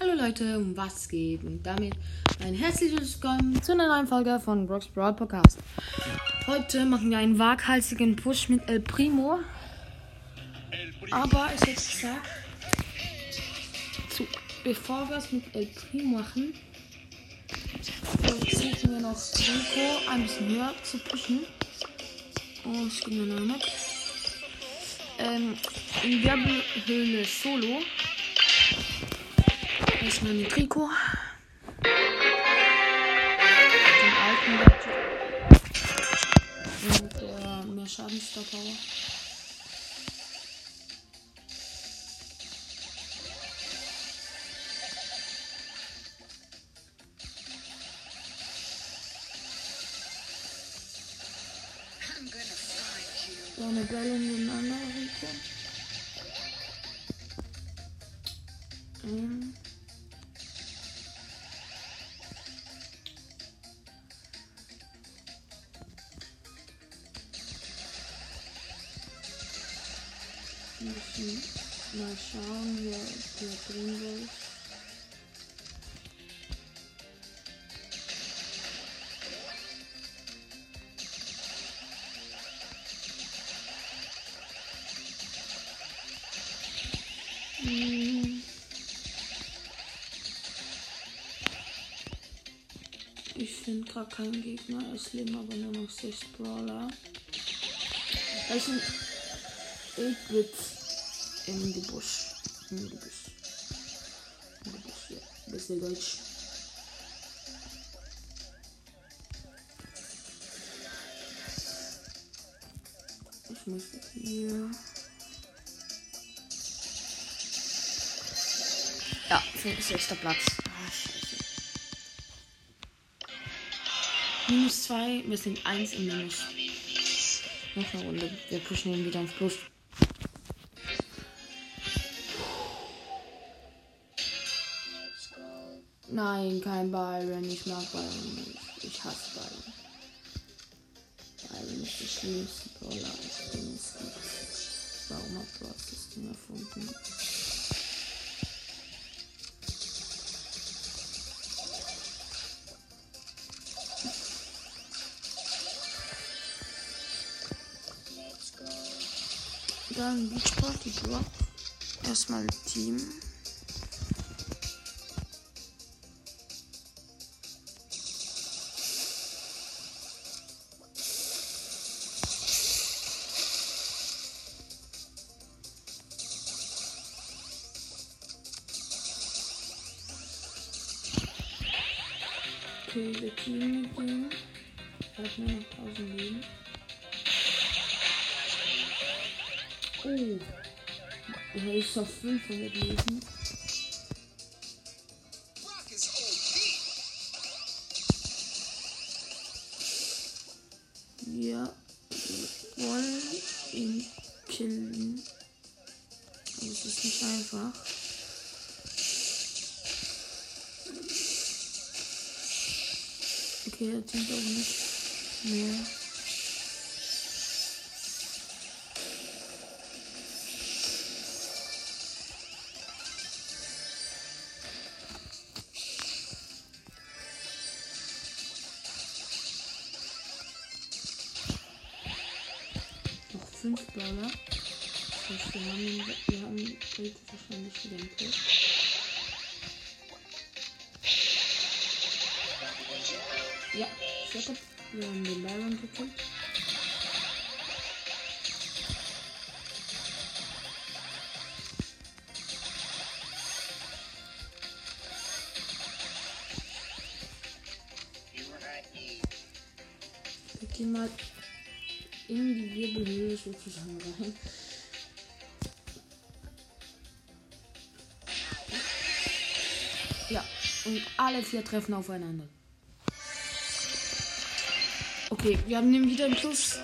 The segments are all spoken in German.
Hallo Leute, was geht? Und damit ein herzliches Willkommen zu einer neuen Folge von Brock's Broad Podcast. Heute machen wir einen waghalsigen Push mit El Primo. Aber es ist gesagt, zu, bevor wir es mit El Primo machen, versuchen wir noch Rico ein bisschen höher zu pushen. Oh, es ging mir noch nicht. Ähm, in Wirbelhöhle Solo. Erstmal mit Rico. Den alten Gadget. Und der mehr Schadensstar Power. So eine Belle nebeneinander, Rico. Ich finde gerade keinen Gegner. Es leben aber nur noch 6 Brawler. Es sind 8 Bits im Gebüsch. Im Gebüsch. Im Gebüsch, ja. Bisschen Deutsch. Ich möchte hier. Sechster Platz. Ah. Minus 2, wir sind 1 im Minus. Noch eine Runde. Wir pushen ihn wieder ins Plus. Nein, kein Byron. Ich mag Byron nicht. Ich hasse Byron. Byron ist der schlimmste Brawler. Warum hat das Ding erfunden? Dann Beach Party Block. Erstmal Team. Okay, wir ihm. Er hat nur noch 1000 Leben. Ist auf 500 Leben. Wir wollen ihn killen. Aber es ist nicht einfach. Okay, er zieht auch nicht mehr. Noch fünf Brawler. Das heißt, wir haben, wir haben wahrscheinlich einen Kill. Ja, sehr gut. Wir haben den Byron gekillt. Gehen mal in die Wirbelhöhle sozusagen rein. Ja, und alle vier treffen aufeinander. Okay, wir haben den wieder im Plus.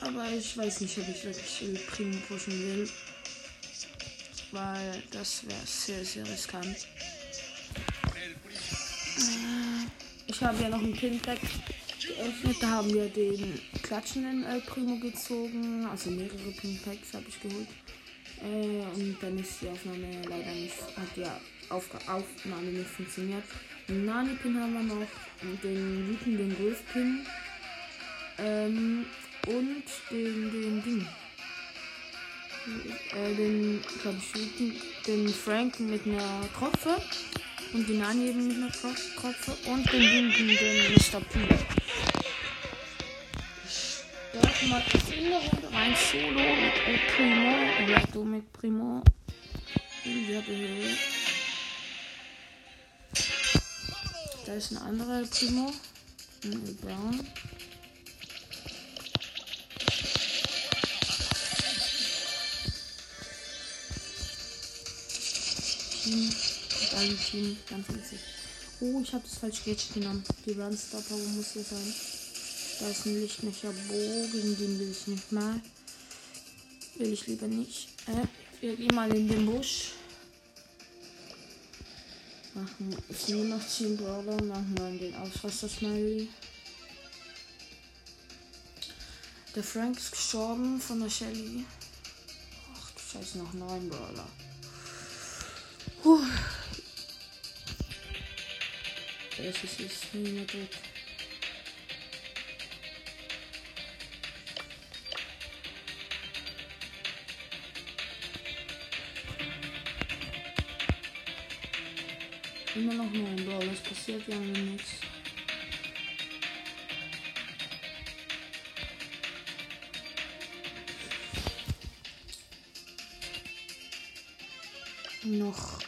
Aber ich weiß nicht, ob ich wirklich El Primo pushen will. Weil das wäre sehr, sehr riskant. Äh, Ich habe ja noch ein Pinpack geöffnet. Da haben wir den klatschenden El Primo gezogen. Also mehrere Pinpacks habe ich geholt. Äh, und dann ist die Aufnahme leider nicht, hat die Auf Aufnahme nicht funktioniert. Den Nani-Pin haben wir noch, den wütenden Wolf-Pin ähm, und den, den Ding. Äh, den, glaube ich, den, den Frank mit einer Tropfe und den Nani eben mit einer Tropfe und den wütenden Mr. P. Mal in der Runde rein, Solo mit Primo, ja, du mit Primo in der Höhe. Da ist ein anderer Primo. Ein Brown. Team. Team. Ganz witzig. Oh, ich habe das falsch Gadget genommen. Die Runstar Power muss hier sein. Da ist ein Lichtmecher Bogen, den will ich nicht mal. Will ich lieber nicht. Äh, wir gehen mal in den Busch. Machen ist nur noch 10 Brawler. Machen wir den Ausraster-Smiley. Der Frank ist gestorben von der Shelly. Ach du Scheiße, noch 9 Brawler. Puh. Das ist jetzt nie mehr noch nur ein Brawl, es passiert ja nichts. Noch.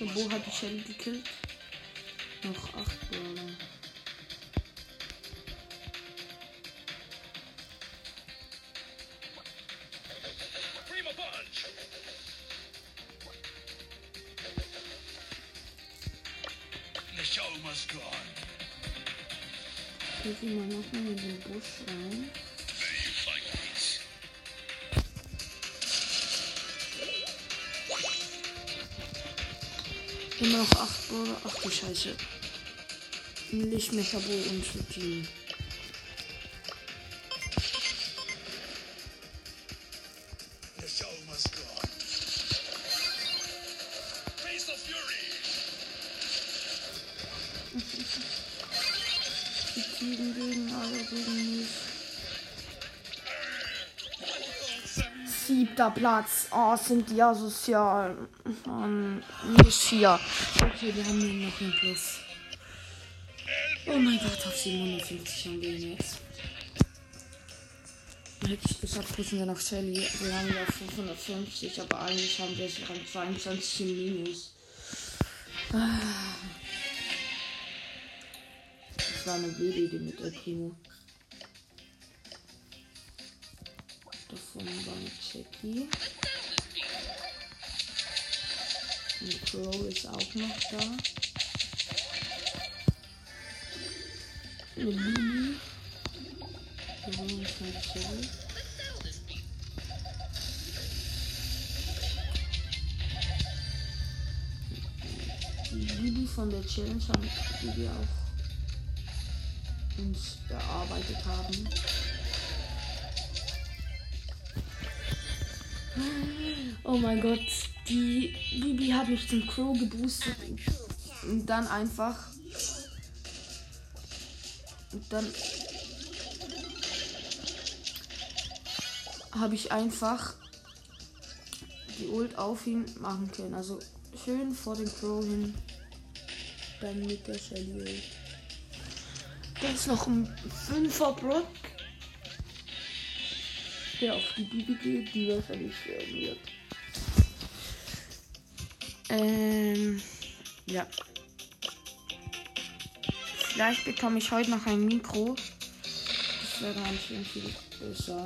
Der Bo hat Shelly gekillt. Noch 8 Brawler. Hier gehen wir nochmal in den Busch rein. Immer noch 8 Brawler. Ach du Scheiße. Lichtmecher Bo und Team. Siebter Platz. Oh, sind die asozial. Mann, minus vier. Okay, wir haben hier noch einen Plus. Oh mein Gott, auf 750 haben wir ihn jetzt. Hätte ich gesagt, pushen wir noch Shelly. Wir haben ja 550, aber eigentlich haben wir es Rang 22 im Minus. Ah. Das war eine blöde Idee mit der Primo. Eine Jackie. Und Crow ist auch noch da. Eine Lumi. Holen uns mal Shelly. Die Bibi von der Challenge haben, die wir auch uns erarbeitet haben. Oh mein Gott, die Bibi hat mich zum Crow geboostet und dann einfach und dann habe ich einfach die Ult auf ihn machen können. Also schön vor den Crow hin. Dann mit der Shelly. Da ist noch ein 5er Brock. Der auf die geht, die wahrscheinlich sterben wird. Ähm, ja. Vielleicht bekomme ich heute noch ein Mikro. Das wäre ganz schön viel besser.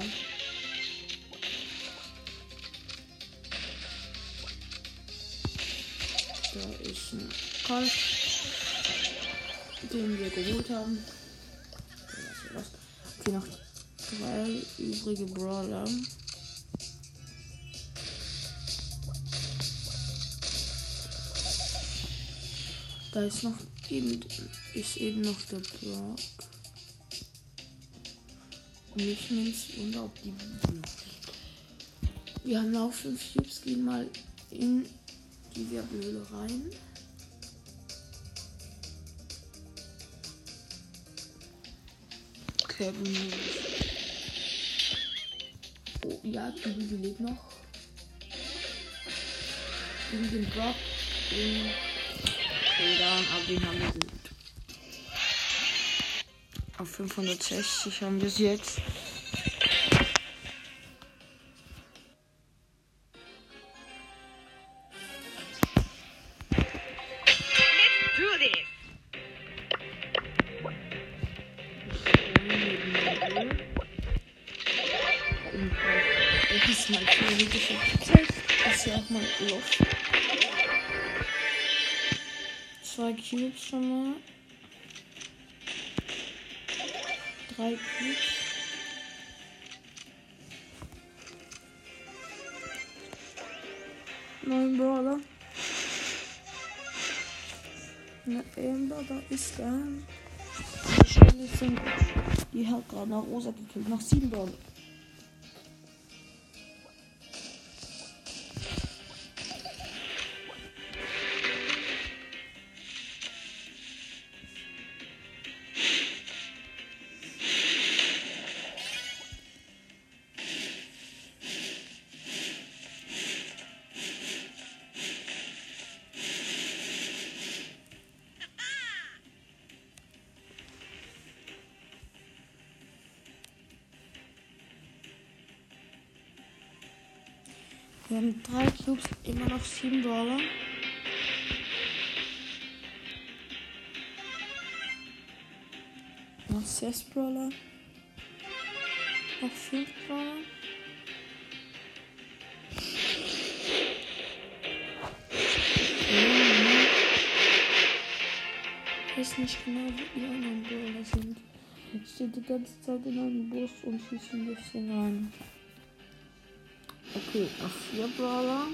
Da ist ein Colt, den wir geholt haben. Okay, noch drei übrige Brawler. Da ist noch eben, ist eben noch der Brock. Und ich nehme es wunder, ob die noch Wir haben auch fünf Cubes, gehen mal in die Wirbelhöhle rein. Kevin. Ja, die Bibi lebt noch. Gegen den Brock. Den Kodan, aber den haben wir gut. Auf 560 haben wir es jetzt. Cubes schon mal. Drei Cubes. Neun Brawler. Eine Amber, da ist er. Die Stelle sind. Die hat gerade nach Rosa gekillt. Nach sieben Brawler. Wir haben drei Cubes, immer noch sieben Brawler. Noch sechs Brawler. Noch fünf Brawler. Ich weiß nicht genau, wie die anderen Brawler sind. Jetzt steht die ganze Zeit in einem Bus und schießt ein bisschen rein. Okay, noch vier Brawler.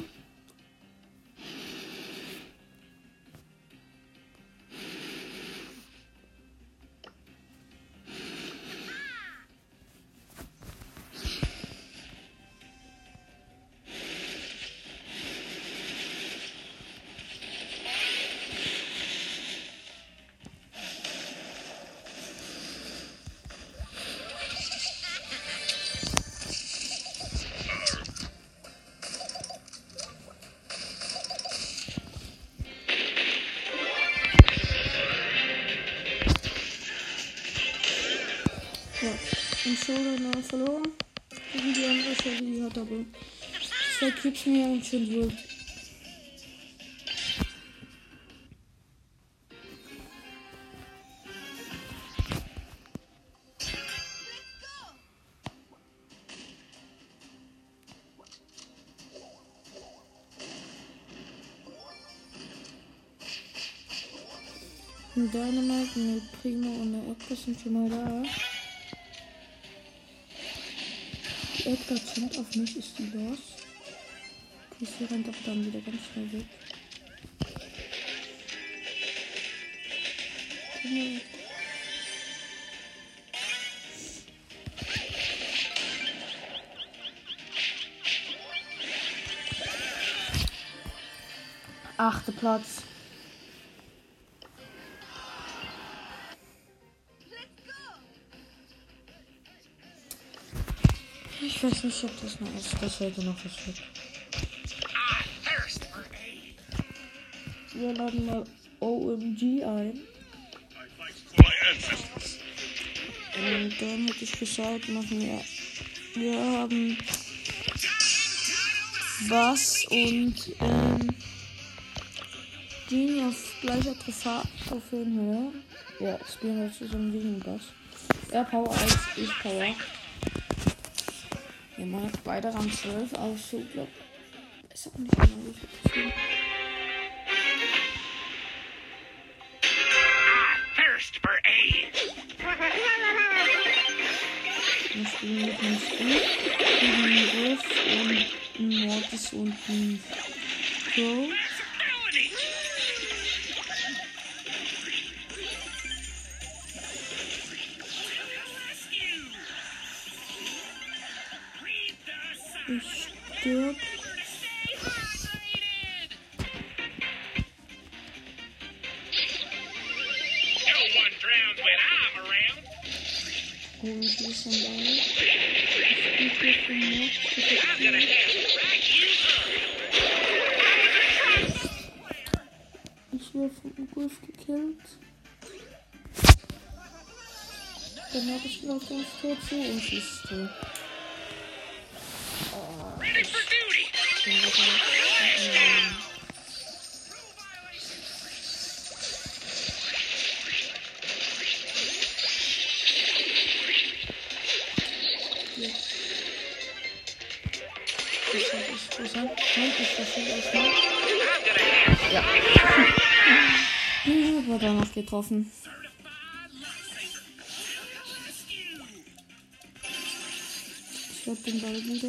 Verloren. Gegen die andere Stelle, die hat aber zwei Cubes mehr und schon wohl. Ein Dynamite, eine Primo und eine Edgar sind schon mal da. Edgar zündet auf mich, ist die los. Sie rennt aber dann wieder ganz schnell weg. Achter Platz. Ich weiß nicht, ob das noch ist. Das sollte noch was wird. Wir laden mal OMG ein. Und dann hätte ich gesagt, machen wir. Wir haben Bass und ähm, Genie auf gleicher Trophäe Trophäenhöhe. Ja, spielen wir zusammen gegen Bass. Er Power 1, ich Power. Wir machen jetzt beide Rang 12 aus, so glaub. Ist auch nicht so viel. I thirst for aid. Wir spielen mit einem Squeak, gegen einen Riff und einen Mortis und einen Crow. Ich Stirb. No one drowns when I'm around. Irgendwie ist ein Ball. Ich spiele hier für Not. I'm gonna have to back you up. Ich werde von Griff gekillt. Dann habe ich noch das Tor zu und sie ist tot. Das habe ich gesagt. Nein, ich erstmal. Gonna have to Ja, wurde noch getroffen. Ich hab den Ball wieder.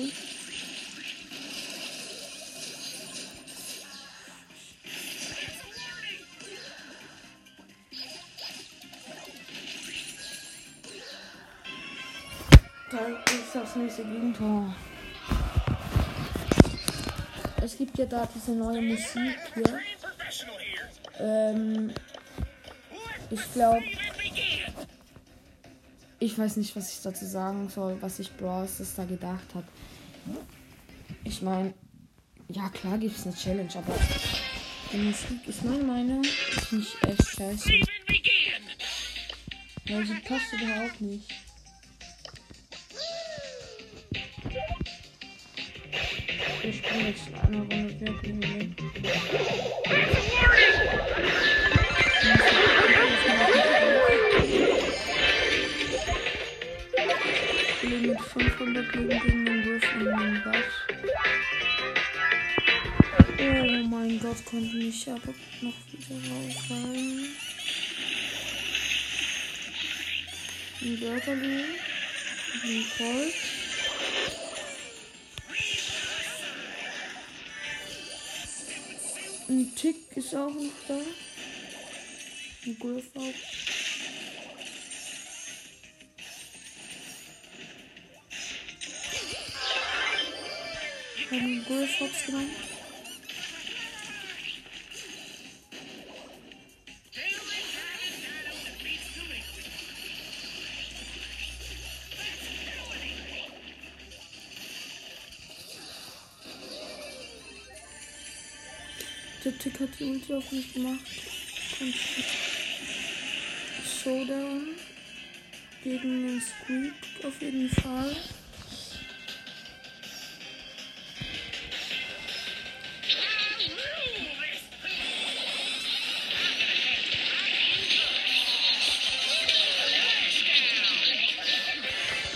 Da ist das nächste Gegentor. Gibt ja da diese neue Musik hier. Ähm, ich glaube, ich weiß nicht, was ich dazu sagen soll, was Bros. das da gedacht hat. Ich meine, ja klar gibt es eine Challenge, aber die Musik ist meiner Meinung ist nicht echt scheiße. Weil sie passt überhaupt nicht. Jetzt eine Runde wirklich nicht. Spiele mit 500 Leben gegen den Wolf und. Oh mein Gott, konnte mich aber noch wieder rausfallen. Ein Wörterli. Ein Colt. Ein Tick ist auch noch da. Ein Griff auch. Einen hops genommen. Der Tick hat die Ulti auf mich gemacht. Und Showdown gegen den Squeak auf jeden Fall.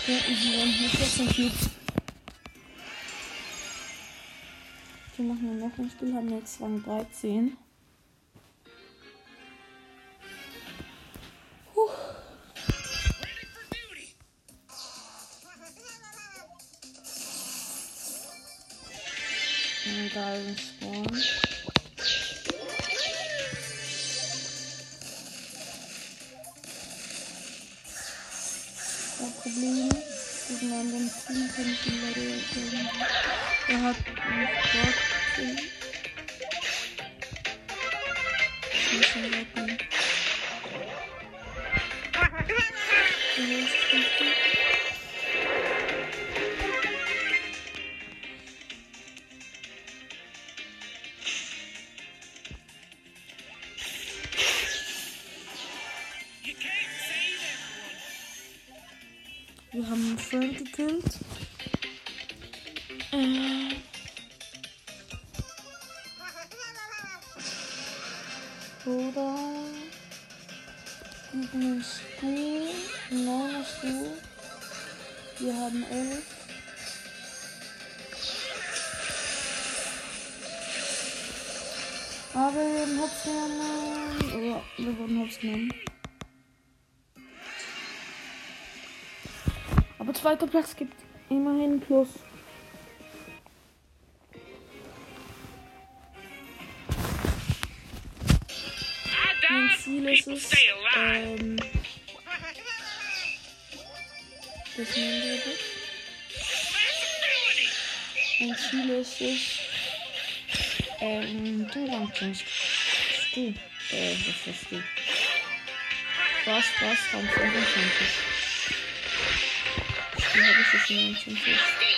Ja, easy one. Hier ist noch Wir machen noch ein Spiel, haben jetzt Rang 13. Puh. Geilen Spawn. Das Problem gegen anderen Team kann ich ihn leider. Er hat einen Sport. Ich muss ihn retten. Er ist richtig. You can't save everyone. Wir haben einen Frank gekillt. Äh. Oder gegen den Stu, ein neuner Stu. Wir haben elf. Aber wir wurden Hops genommen. Oder wir wurden Hops genommen. Aber zweiter Platz gibt immerhin Plus. Mein die. Ziel ist People es, stay alive. ähm, das nennen wir das. Flexibility. Mein Ziel ist es, ähm, du Rang zu Du, äh, was hast du? Was, was, Rang 25. Wie habe ich das 29?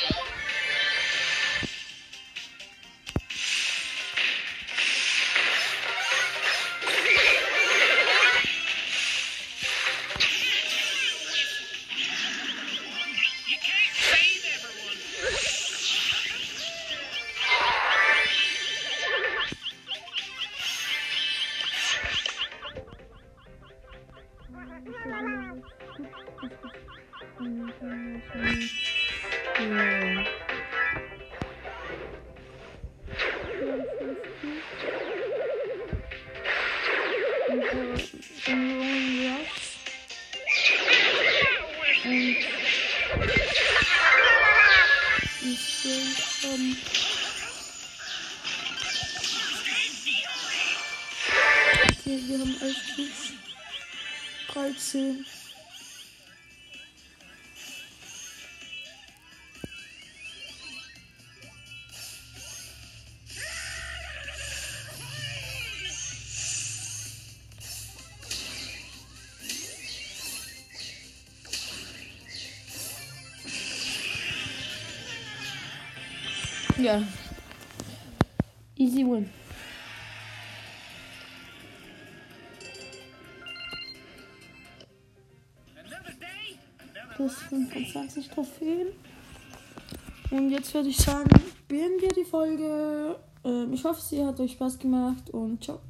Ja. Easy win. Plus 25 Trophäen. Und jetzt würde ich sagen, beenden wir die Folge. Ähm, ich hoffe, sie hat euch Spaß gemacht und ciao.